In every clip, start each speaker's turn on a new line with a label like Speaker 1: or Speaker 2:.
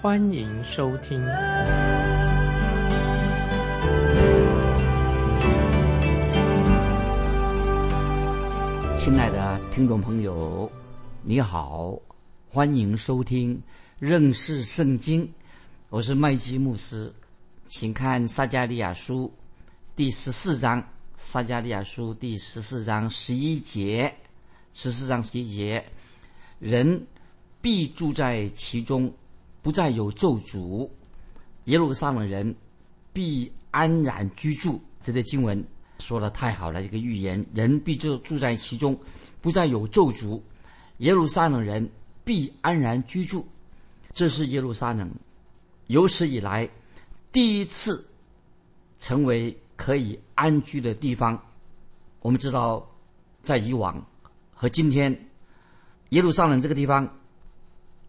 Speaker 1: 欢迎收听。
Speaker 2: 亲爱的听众朋友，你好，欢迎收听认识圣经，我是麦基牧师，请看撒加利亚书第十四章。撒加利亚书第十四章十一节，十四章十一节，人必住在其中，不再有咒诅；耶路撒冷人必安然居住。这些经文说的太好了，一个预言：人必就住在其中，不再有咒诅；耶路撒冷人必安然居住。这是耶路撒冷有史以来第一次成为。可以安居的地方，我们知道，在以往和今天，耶路撒冷这个地方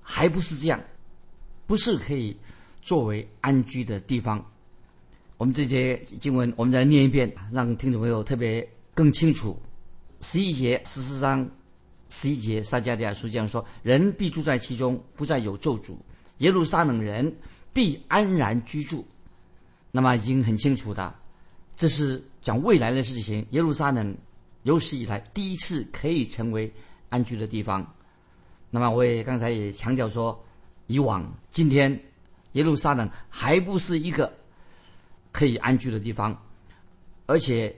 Speaker 2: 还不是这样，不是可以作为安居的地方。我们这些经文，我们再念一遍，让听众朋友特别更清楚。十一节十四章十一节，撒迦利亚书这样说：人必住在其中，不再有咒诅；耶路撒冷人必安然居住。那么已经很清楚的。这是讲未来的事情。耶路撒冷有史以来第一次可以成为安居的地方。那么我也刚才也强调说，以往今天耶路撒冷还不是一个可以安居的地方，而且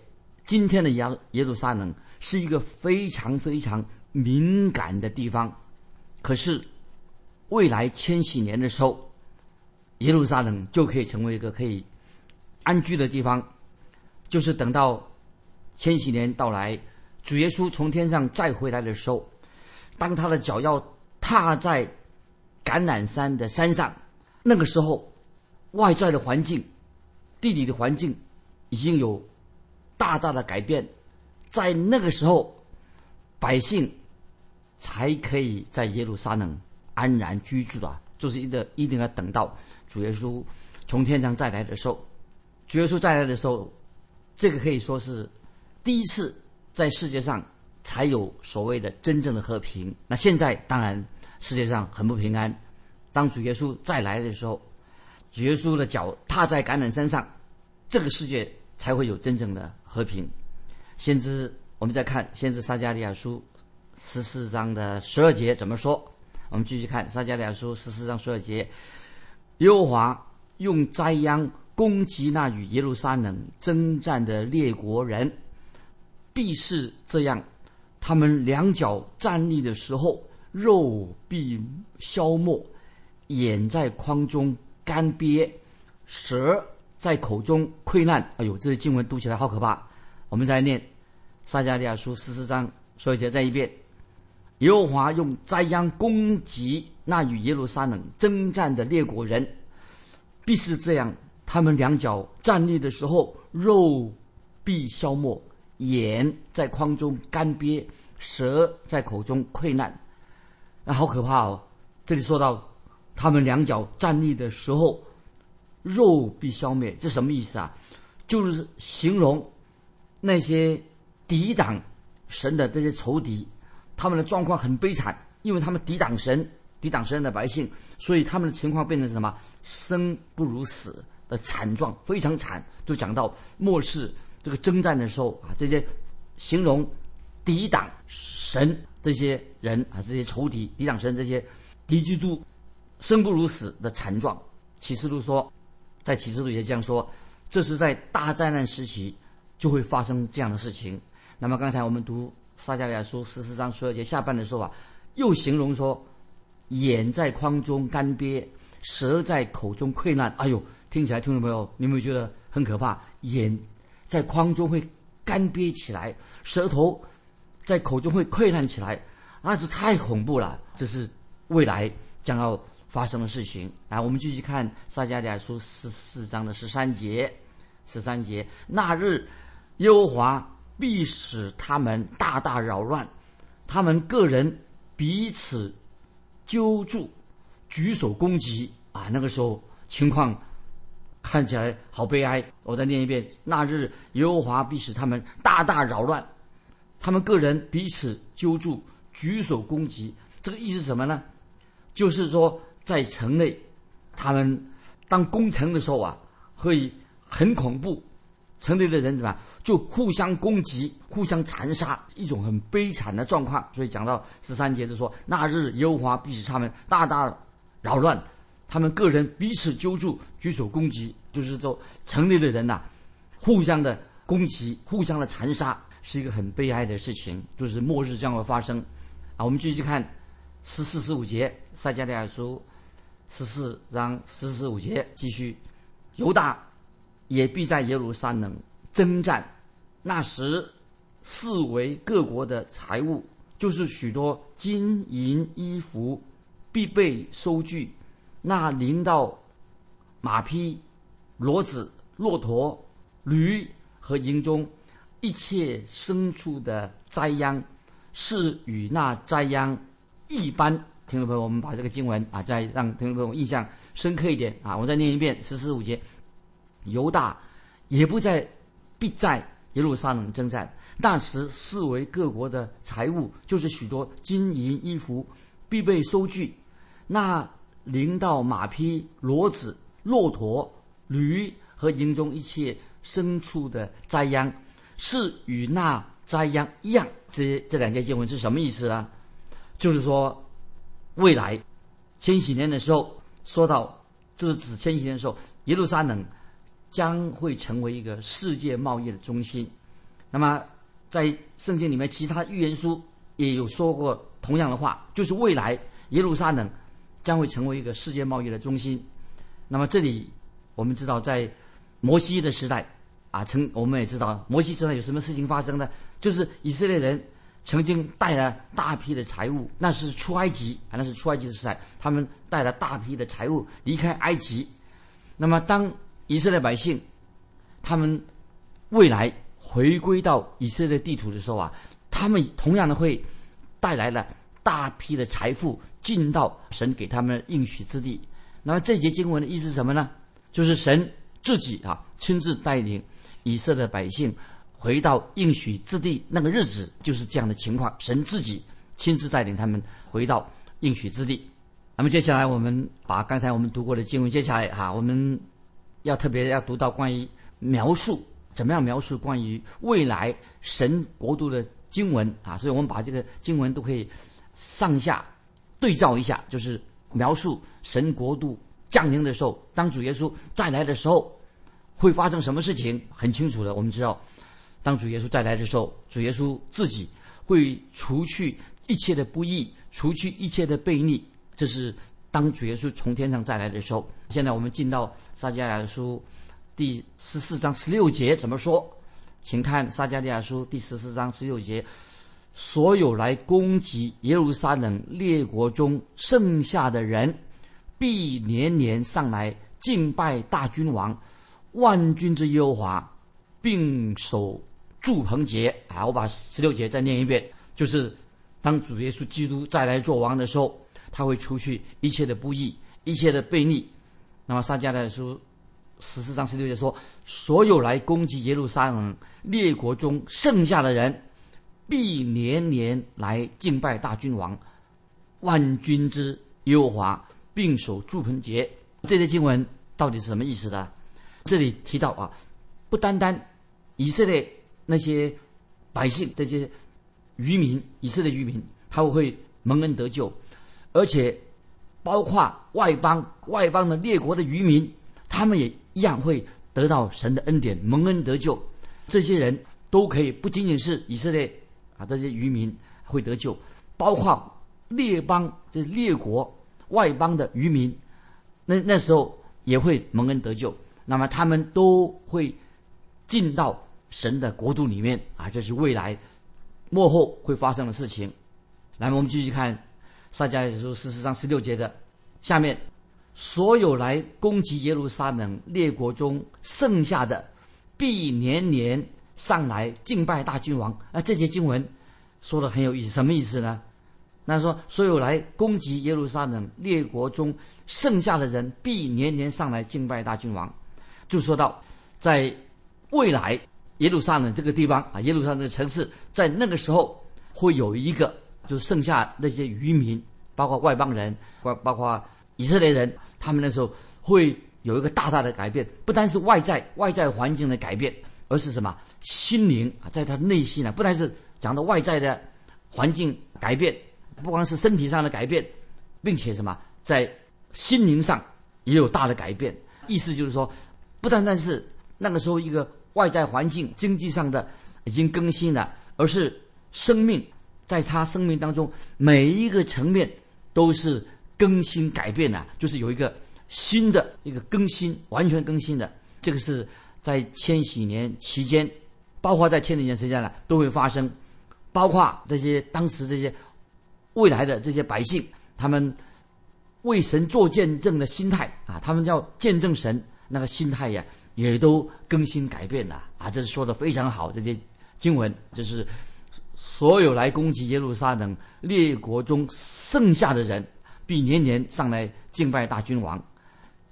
Speaker 2: 今天的耶耶路撒冷是一个非常非常敏感的地方。可是未来千禧年的时候，耶路撒冷就可以成为一个可以安居的地方。就是等到千禧年到来，主耶稣从天上再回来的时候，当他的脚要踏在橄榄山的山上，那个时候，外在的环境、地理的环境已经有大大的改变，在那个时候，百姓才可以在耶路撒冷安然居住的，就是一个一定要等到主耶稣从天上再来的时候，主耶稣再来的时候。这个可以说是第一次在世界上才有所谓的真正的和平。那现在当然世界上很不平安。当主耶稣再来的时候，主耶稣的脚踏在橄榄山上，这个世界才会有真正的和平。先知，我们再看先知撒加利亚书十四章的十二节怎么说？我们继续看撒加利亚书十四章十二节：耶和华用灾殃。攻击那与耶路撒冷征战的列国人，必是这样：他们两脚站立的时候，肉必消没；眼在眶中干瘪；舌在口中溃烂。哎呦，这些经文读起来好可怕！我们再念撒迦利亚书十四章，说一下再一遍：耶和华用灾殃攻击那与耶路撒冷征战的列国人，必是这样。他们两脚站立的时候，肉必消没；眼在眶中干瘪；舌在口中溃烂。好可怕哦！这里说到他们两脚站立的时候，肉必消灭，这什么意思啊？就是形容那些抵挡神的这些仇敌，他们的状况很悲惨，因为他们抵挡神、抵挡神的百姓，所以他们的情况变成什么？生不如死。的惨状非常惨，就讲到末世这个征战的时候啊，这些形容抵挡神这些人啊，这些仇敌抵挡神这些敌基督生不如死的惨状。启示录说，在启示录也这样说，这是在大灾难时期就会发生这样的事情。那么刚才我们读撒迦利亚书十四章十二节下半的说法，又形容说，眼在眶中干瘪，舌在口中溃烂。哎呦！听起来，听众朋友，你有没有觉得很可怕？眼在眶中会干瘪起来，舌头在口中会溃烂起来，啊，这太恐怖了！这是未来将要发生的事情。来，我们继续看撒迦利亚书十四章的十三节，十三节那日，耶和华必使他们大大扰乱，他们个人彼此揪住，举手攻击啊！那个时候情况看起来好悲哀。我再念一遍：那日，耶和华必使他们大大扰乱，他们个人彼此揪住，举手攻击。这个意思是什么呢？就是说，在城内，他们当攻城的时候啊，会很恐怖。城内的人怎么就互相攻击、互相残杀，一种很悲惨的状况。所以讲到十三节，就说那日幽华必使他们大大扰乱，他们个人彼此揪住、举手攻击，就是说城内的人呐，互相的攻击、互相的残杀，是一个很悲哀的事情，就是末日将会发生。啊，我们继续看。十四十五节，撒迦利亚书十四章十四十五节，继续，犹大也必在耶路撒冷征战。那时，四围各国的财物，就是许多金银衣服，必被收据。那临到马匹、骡子、骆驼、驴和营中一切牲畜的灾殃，是与那灾殃。一般听众朋友，我们把这个经文啊，再让听众朋友印象深刻一点啊，我再念一遍十四五节：犹大也不在，必在耶路撒冷征战。那时四围各国的财物，就是许多金银衣服，必被收据。那领到马匹、骡子、骆驼、驴和营中一切牲畜的灾殃，是与那灾殃一样。这这两节经文是什么意思呢？就是说，未来千禧年的时候，说到就是指千禧年的时候，耶路撒冷将会成为一个世界贸易的中心。那么，在圣经里面，其他预言书也有说过同样的话，就是未来耶路撒冷将会成为一个世界贸易的中心。那么，这里我们知道，在摩西的时代啊，曾我们也知道摩西时代有什么事情发生呢？就是以色列人。曾经带了大批的财物，那是出埃及啊，那是出埃及的时代。他们带了大批的财物离开埃及。那么，当以色列百姓他们未来回归到以色列地图的时候啊，他们同样的会带来了大批的财富进到神给他们应许之地。那么，这节经文的意思是什么呢？就是神自己啊亲自带领以色列百姓。回到应许之地那个日子就是这样的情况，神自己亲自带领他们回到应许之地。那么接下来我们把刚才我们读过的经文，接下来哈，我们要特别要读到关于描述怎么样描述关于未来神国度的经文啊，所以我们把这个经文都可以上下对照一下，就是描述神国度降临的时候，当主耶稣再来的时候会发生什么事情，很清楚的，我们知道。当主耶稣再来的时候，主耶稣自己会除去一切的不义，除去一切的悖逆。这是当主耶稣从天上再来的时候。现在我们进到撒迦利亚书第十四章十六节怎么说？请看撒迦利亚书第十四章十六节：所有来攻击耶路撒冷列国中剩下的人，必年年上来敬拜大君王万军之耶和华，并守。祝棚节啊，我把十六节再念一遍，就是当主耶稣基督再来做王的时候，他会除去一切的不义、一切的悖逆。那么撒迦的书十四章十六节说：所有来攻击耶路撒冷列国中剩下的人，必年年来敬拜大君王万军之耶和华，并守祝棚节。这些经文到底是什么意思呢？这里提到啊，不单单以色列。那些百姓，这些渔民，以色列渔民，他们会蒙恩得救，而且包括外邦、外邦的列国的渔民，他们也一样会得到神的恩典，蒙恩得救。这些人都可以不仅仅是以色列啊，这些渔民会得救，包括列邦，这列国外邦的渔民，那那时候也会蒙恩得救。那么他们都会进到。神的国度里面啊，这是未来幕后会发生的事情。来，我们继续看撒迦利亚书十四章十六节的下面所有来攻击耶路撒冷列国中剩下的，必年年上来敬拜大君王。啊，这节经文说的很有意思，什么意思呢？那说所有来攻击耶路撒冷列国中剩下的人，必年年上来敬拜大君王。就说到在未来耶路撒冷这个地方啊，耶路撒冷的城市，在那个时候会有一个，就剩下那些渔民，包括外邦人，包包括。以色列人，他们那时候会有一个大大的改变，不单是外在外在环境的改变，而是什么心灵啊，在他内心呢，不单是讲到外在的环境改变，不光是身体上的改变，并且什么在心灵上也有大的改变。意思就是说，不单单是那个时候一个外在环境经济上的已经更新了，而是生命在他生命当中每一个层面都是。更新改变的，就是有一个新的一个更新，完全更新的。这个是在千禧年期间，包括在千禧年时间呢，都会发生。包括这些当时这些未来的这些百姓，他们为神做见证的心态啊，他们叫见证神那个心态呀，也都更新改变了啊。这是说的非常好，这些经文就是所有来攻击耶路撒冷列国中剩下的人。必年年上来敬拜大君王，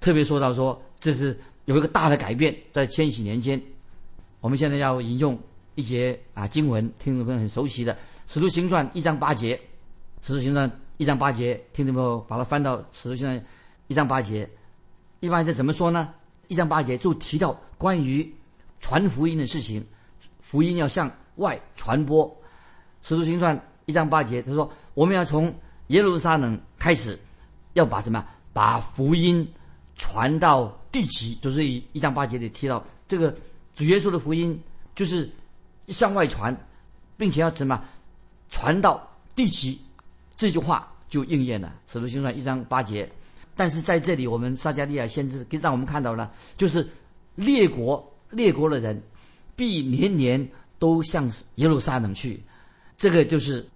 Speaker 2: 特别说到说这是有一个大的改变，在千禧年间，我们现在要引用一些啊经文，听众朋友很熟悉的《使徒行传》一章八节，《使徒行传》一章八节，听众朋友把它翻到《使徒行传》一章八节，一般是怎么说呢？一章八节就提到关于传福音的事情，福音要向外传播，《使徒行传》一章八节，他说我们要从。耶路撒冷开始要把什么？把福音传到地极，就是一一章八节里提到这个主耶稣的福音，就是向外传，并且要什么传到地极，这句话就应验了。使徒行传一章八节。但是在这里，我们撒加利亚先知给让我们看到了，就是列国列国的人必年年都向耶路撒冷去，这个就是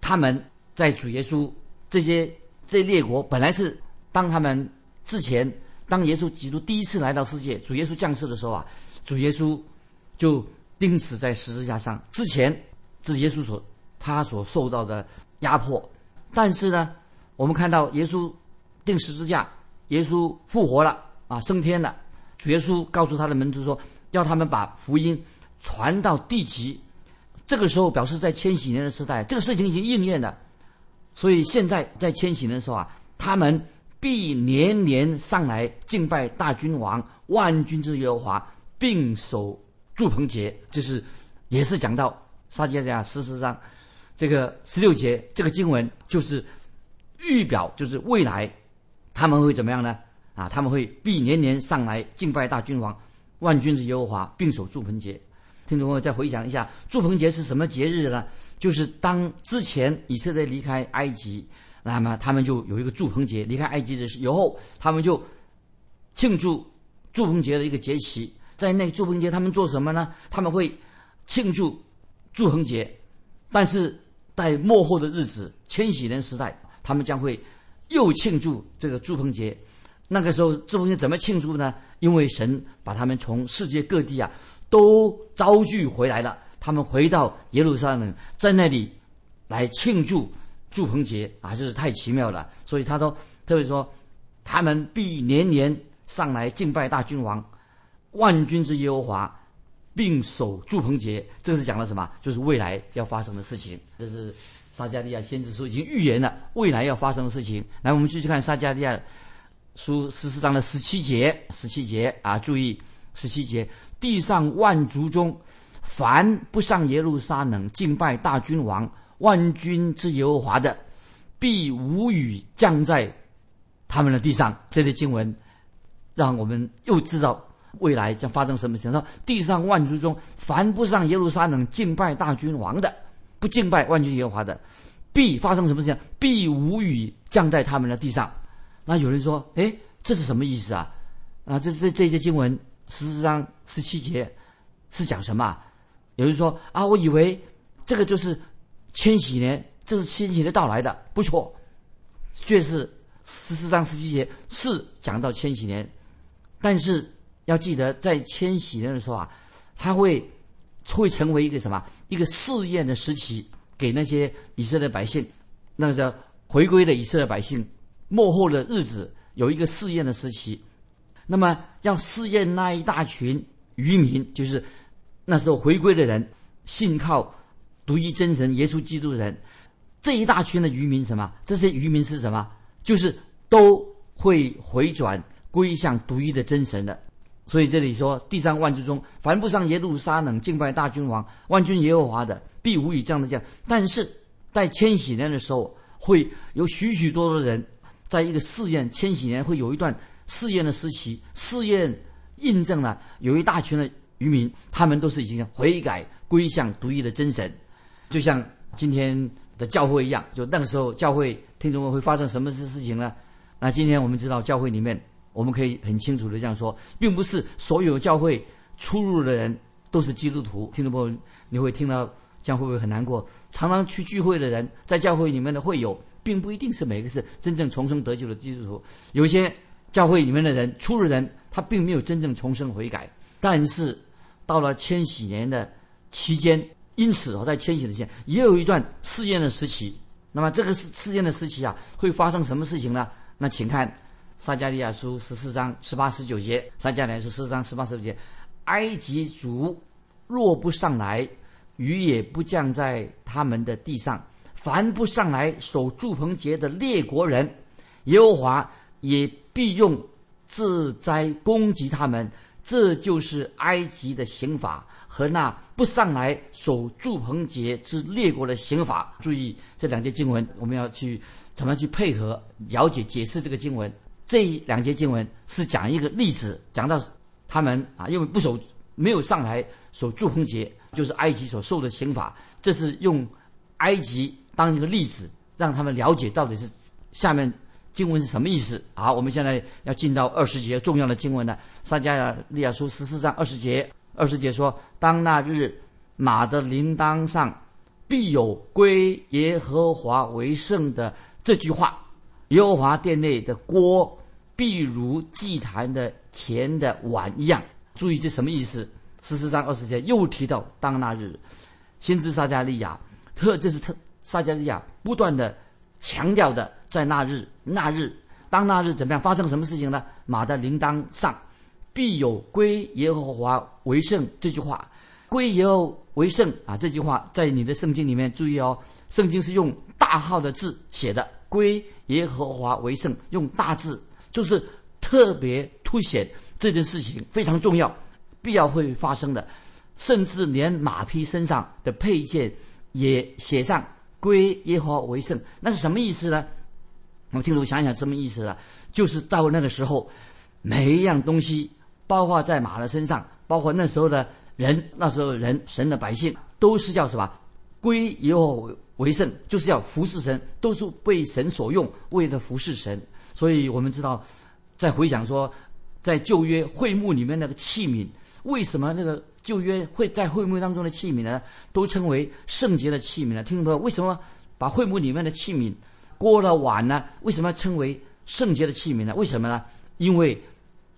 Speaker 2: 他们在主耶稣。这些这列国本来是当他们之前，当耶稣基督第一次来到世界，主耶稣降世的时候啊，主耶稣就钉死在十字架上。之前是耶稣所他所受到的压迫，但是呢，我们看到耶稣钉十字架，耶稣复活了啊，升天了。主耶稣告诉他的门徒说，要他们把福音传到地极。这个时候表示在千禧年的时代，这个事情已经应验了。所以现在在千禧年的时候啊，他们必年年上来敬拜大君王万军之耶和华，并守祝棚节。就是也是讲到撒迦利亚十四章这个十六节，这个经文就是预表，就是未来他们会怎么样呢？啊，他们会必年年上来敬拜大君王万军之耶和华，并守祝棚节。听众朋友再回想一下，祝棚节是什么节日呢？就是当之前以色列离开埃及，那么他们就有一个祝棚节。离开埃及的时候，他们就庆祝祝棚节的一个节期。在那祝棚节，他们做什么呢？他们会庆祝祝棚节，但是在末后的日子，千禧年时代，他们将会又庆祝这个祝棚节。那个时候，祝棚节怎么庆祝呢？因为神把他们从世界各地啊。都招聚回来了，他们回到耶路撒冷，在那里来庆祝祝棚节啊，就是太奇妙了。所以他都特别说，他们必年年上来敬拜大君王，万军之耶和华，并守祝棚节。这是讲了什么？就是未来要发生的事情。这是撒加利亚先知书已经预言了未来要发生的事情。来，我们继续看撒加利亚书十四章的十七节，十七节啊，注意十七节。地上万族中，凡不上耶路撒冷敬拜大君王万军之耶和华的，必无雨降在他们的地上。这些经文，让我们又知道未来将发生什么情况。地上万族中，凡不上耶路撒冷敬拜大君王的，不敬拜万军耶和华的，必发生什么事情？必无雨降在他们的地上。那有人说：“哎，这是什么意思啊？”啊，这这这些经文。十四章十七节是讲什么？有人说啊，我以为这个就是千禧年，这是千禧年到来的，不错，却是十四章十七节是讲到千禧年，但是要记得在千禧年的时候啊，他会会成为一个什么？一个试验的时期，给那些以色列百姓，那个叫回归的以色列百姓，幕后的日子有一个试验的时期。那么要试验那一大群渔民，就是那时候回归的人，信靠独一真神耶稣基督的人，这一大群的渔民什么？这些渔民是什么？就是都会回转归向独一的真神的。所以这里说，第三万之中，凡不上耶路撒冷敬拜大君王万军耶和华的，必无以这样的讲。但是在千禧年的时候，会有许许多多人，在一个试验千禧年会有一段。试验的时期，试验印证了有一大群的渔民，他们都是已经悔改归向独一的真神，就像今天的教会一样。就那个时候，教会听众们会发生什么事事情呢？那今天我们知道，教会里面我们可以很清楚的这样说，并不是所有教会出入的人都是基督徒。听众朋友，你会听到这样会不会很难过？常常去聚会的人，在教会里面的会友，并不一定是每个是真正重生得救的基督徒，有些。教会里面的人，出入人，他并没有真正重生悔改。但是，到了千禧年的期间，因此哦，在千禧的期间，也有一段试验的时期。那么，这个事事件的时期啊，会发生什么事情呢？那请看撒加利亚书十四章十八十九节。撒加利亚书十四章十八十九节：埃及族若不上来，雨也不降在他们的地上；凡不上来守祝棚节的列国人，耶和华也。必用自灾攻击他们，这就是埃及的刑法和那不上来守住棚节之列国的刑法。注意这两节经文，我们要去怎么样去配合了解解释这个经文。这两节经文是讲一个例子，讲到他们啊，因为不守没有上来守住棚节，就是埃及所受的刑法。这是用埃及当一个例子，让他们了解到底是下面。经文是什么意思？好，我们现在要进到二十节重要的经文了。撒迦利亚书十四章二十节，二十节说：“当那日，马的铃铛上必有归耶和华为圣的这句话。耶和华殿内的锅必如祭坛的前的碗一样。”注意这什么意思？十四章二十节又提到当那日，先知撒迦利亚特这是特撒迦利亚不断的强调的。在那日，那日，当那日怎么样？发生什么事情呢？马的铃铛上必有归耶和华为圣这句话，归耶和为圣啊！这句话在你的圣经里面注意哦，圣经是用大号的字写的，归耶和华为圣，用大字，就是特别凸显这件事情非常重要，必要会发生的，甚至连马匹身上的配件也写上归耶和华为圣，那是什么意思呢？我们听我想想什么意思啊？就是到那个时候，每一样东西，包括在马的身上，包括那时候的人，那时候人神的百姓，都是叫什么？归耶和华为圣，就是要服侍神，都是被神所用，为了服侍神。所以我们知道，在回想说，在旧约会幕里面那个器皿，为什么那个旧约会在会幕当中的器皿呢，都称为圣洁的器皿呢？听懂没有？为什么把会幕里面的器皿？锅了碗呢？为什么称为圣洁的器皿呢？为什么呢？因为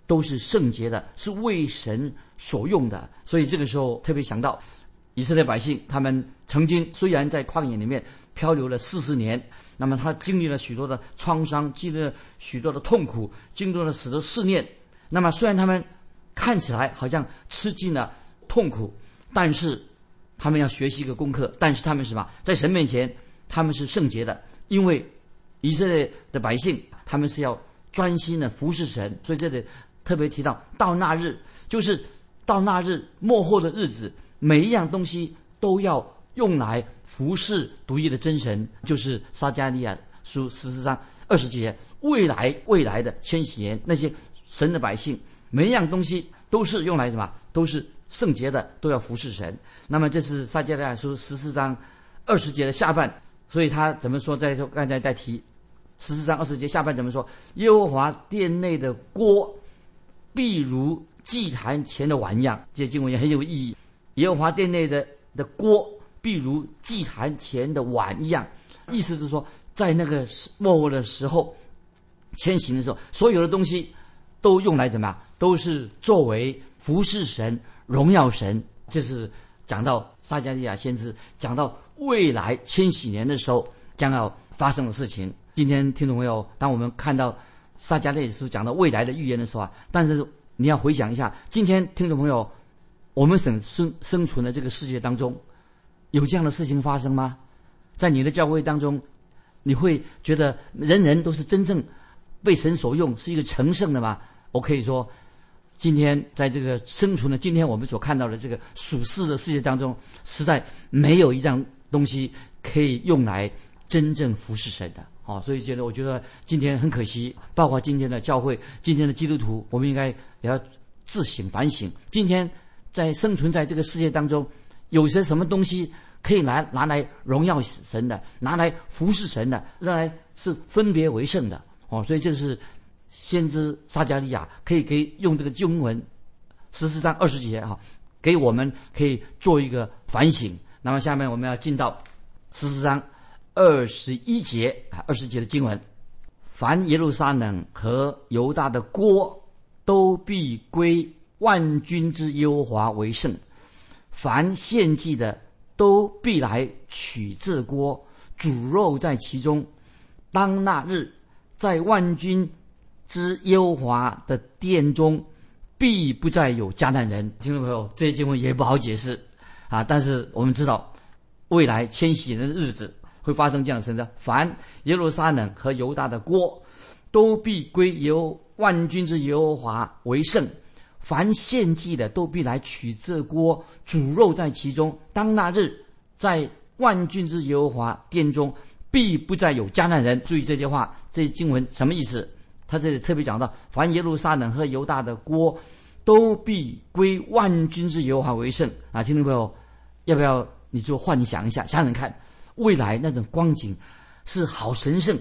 Speaker 2: 都是圣洁的，是为神所用的。所以这个时候特别想到以色列百姓，他们曾经虽然在旷野里面漂流了四十年，那么他经历了许多的创伤，经历了许多的痛苦，经历了许多试炼。那么虽然他们看起来好像吃尽了痛苦，但是他们要学习一个功课。但是他们什么？在神面前，他们是圣洁的，因为。以色列的百姓，他们是要专心的服侍神，所以这里特别提到，到那日，就是到那日末后的日子，每一样东西都要用来服侍独一的真神，就是撒加利亚书十四章二十节，未来未来的千禧年，那些神的百姓，每一样东西都是用来什么？都是圣洁的，都要服侍神。那么这是撒加利亚书十四章二十节的下半，所以他怎么说？在说刚才在提。十四章二十节下半怎么说？耶和华殿内的锅，必如祭坛前的碗一样。这经文也很有意义。耶和华殿内的的锅，必如祭坛前的碗一样。意思是说，在那个末后的时候，迁徙的时候，所有的东西都用来怎么样？都是作为服侍神、荣耀神。这是讲到撒迦利亚先知讲到未来千禧年的时候将要发生的事情。今天听众朋友，当我们看到撒迦利亚书讲到未来的预言的时候啊，但是你要回想一下，今天听众朋友，我们生生生存的这个世界当中，有这样的事情发生吗？在你的教会当中，你会觉得人人都是真正被神所用，是一个成圣的吗？我可以说，今天在这个生存的今天我们所看到的这个属世的世界当中，实在没有一样东西可以用来真正服侍神的。哦，所以觉得我觉得今天很可惜，包括今天的教会，今天的基督徒，我们应该也要自省反省。今天在生存在这个世界当中，有些什么东西可以拿拿来荣耀神的，拿来服侍神的，拿来是分别为圣的。哦，所以这是先知撒加利亚可以给用这个经文十四章二十节哈，给我们可以做一个反省。那么下面我们要进到十四章。二十一节啊，二十节的经文，凡耶路撒冷和犹大的锅，都必归万军之耶和华为圣；凡献祭的，都必来取这锅，煮肉在其中。当那日，在万军之耶和华的殿中，必不再有迦南人。听众朋友，这些经文也不好解释啊，但是我们知道，未来迁徙人的日子。会发生这样的事情：凡耶路撒冷和犹大的锅，都必归由万军之耶和华为圣；凡献祭的，都必来取这锅，煮肉在其中。当那日，在万军之耶和华殿中，必不再有迦南人。注意这句话，这经文什么意思？他这里特别讲到：凡耶路撒冷和犹大的锅，都必归万军之耶和华为圣。啊，听众朋友，要不要你就幻想一下，想想看？未来那种光景是好神圣、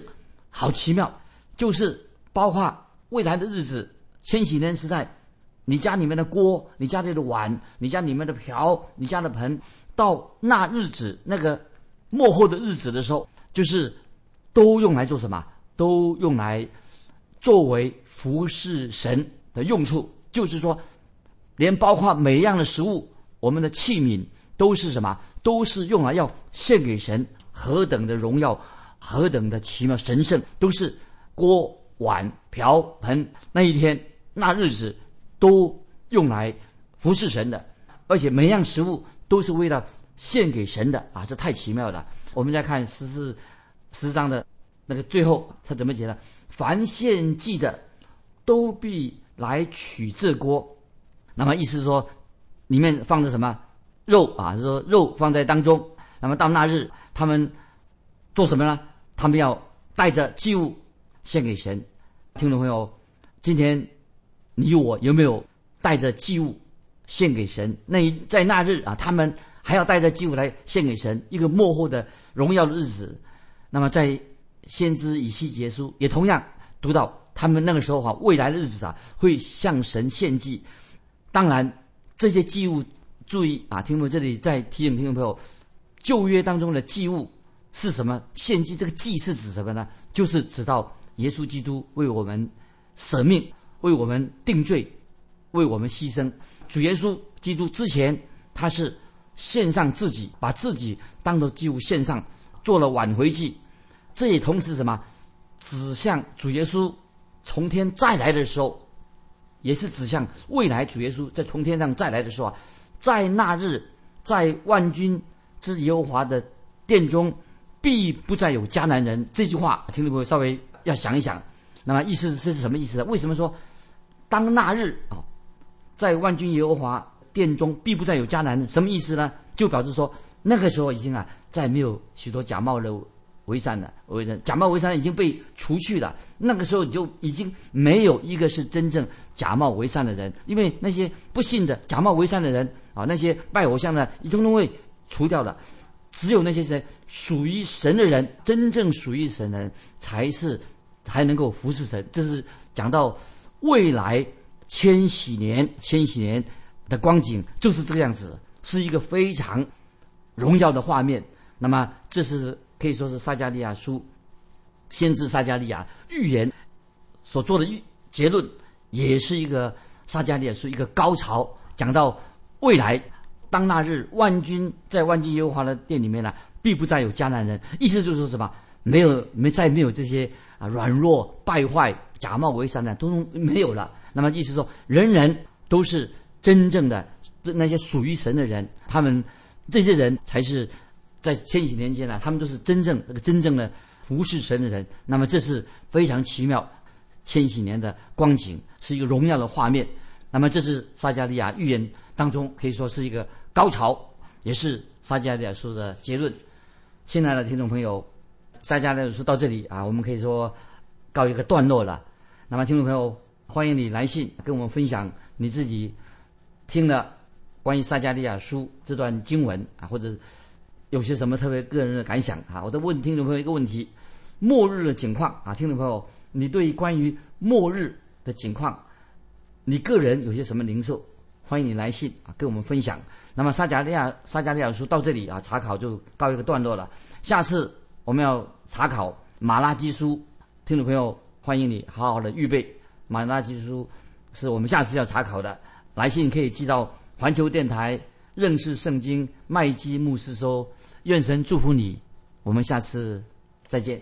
Speaker 2: 好奇妙，就是包括未来的日子，千禧年时代，你家里面的锅、你家里的碗、你家里面的瓢、你家的盆，到那日子那个末后的日子的时候，就是都用来做什么？都用来作为服侍神的用处。就是说，连包括每一样的食物，我们的器皿都是什么？都是用来要献给神，何等的荣耀，何等的奇妙神圣，都是锅碗瓢盆那一天那日子都用来服侍神的，而且每样食物都是为了献给神的啊！这太奇妙了。我们再看十四十章的那个最后，他怎么写的？凡献祭的都必来取这锅，那么意思是说，里面放着什么？肉啊，是说肉放在当中，那么到那日，他们做什么呢？他们要带着祭物献给神。听众朋友，今天你我有没有带着祭物献给神？那在那日啊，他们还要带着祭物来献给神，一个幕后的荣耀的日子。那么在先知以西结书也同样读到，他们那个时候啊，未来的日子啊，会向神献祭。当然，这些祭物。注意啊，听众这里再提醒听众朋友，旧约当中的祭物是什么？献祭这个祭是指什么呢？就是指到耶稣基督为我们舍命，为我们定罪，为我们牺牲。主耶稣基督之前他是献上自己，把自己当做祭物献上，做了挽回祭。这也同时什么？指向主耶稣从天再来的时候，也是指向未来主耶稣在从天上再来的时候啊。在那日，在万军之耶和华的殿中，必不再有迦南人。这句话，听众朋友稍微要想一想。那么意思是什么意思呢？为什么说当那日啊，在万军耶和华殿中必不再有迦南人？什么意思呢？就表示说那个时候已经啊，再没有许多假冒的。为善的为人，假冒为善已经被除去了。那个时候你就已经没有一个是真正假冒为善的人，因为那些不信的假冒为善的人啊，那些拜偶像的，一通通会除掉了。只有那些谁属于神的人，真正属于神的人，才是还能够服侍神。这是讲到未来千禧年，千禧年的光景就是这个样子，是一个非常荣耀的画面。那么这是。可以说是撒加利亚书，先知撒加利亚预言所做的预结论，也是一个撒加利亚书一个高潮，讲到未来当那日万军在万军耶和华的殿里面呢，必不再有迦南人。意思就是说什么？没有没再没有这些啊软弱败坏假冒伪善的都 没有了。那么意思说，人人都是真正的那些属于神的人，他们这些人才是在千禧年间呢，他们都是真正那个真正的服侍神的人。那么这是非常奇妙，千禧年的光景是一个荣耀的画面。那么这是撒加利亚预言当中可以说是一个高潮，也是撒加利亚书的结论。亲爱的听众朋友。撒迦利亚书到这里啊，我们可以说告一个段落了。那么，听众朋友，欢迎你来信跟我们分享你自己听了关于撒迦利亚书这段经文啊，或者有些什么特别个人的感想啊。我都问听众朋友一个问题：末日的情况啊，听众朋友，你对关于末日的情况，你个人有些什么领受？欢迎你来信啊，跟我们分享。那么，撒迦利亚撒迦利亚书到这里啊，查考就告一个段落了。下次。我们要查考马拉基书，听众朋友，欢迎你好好的预备马拉基书，是我们下次要查考的。来信可以寄到环球电台认识圣经麦基牧师说，愿神祝福你，我们下次再见。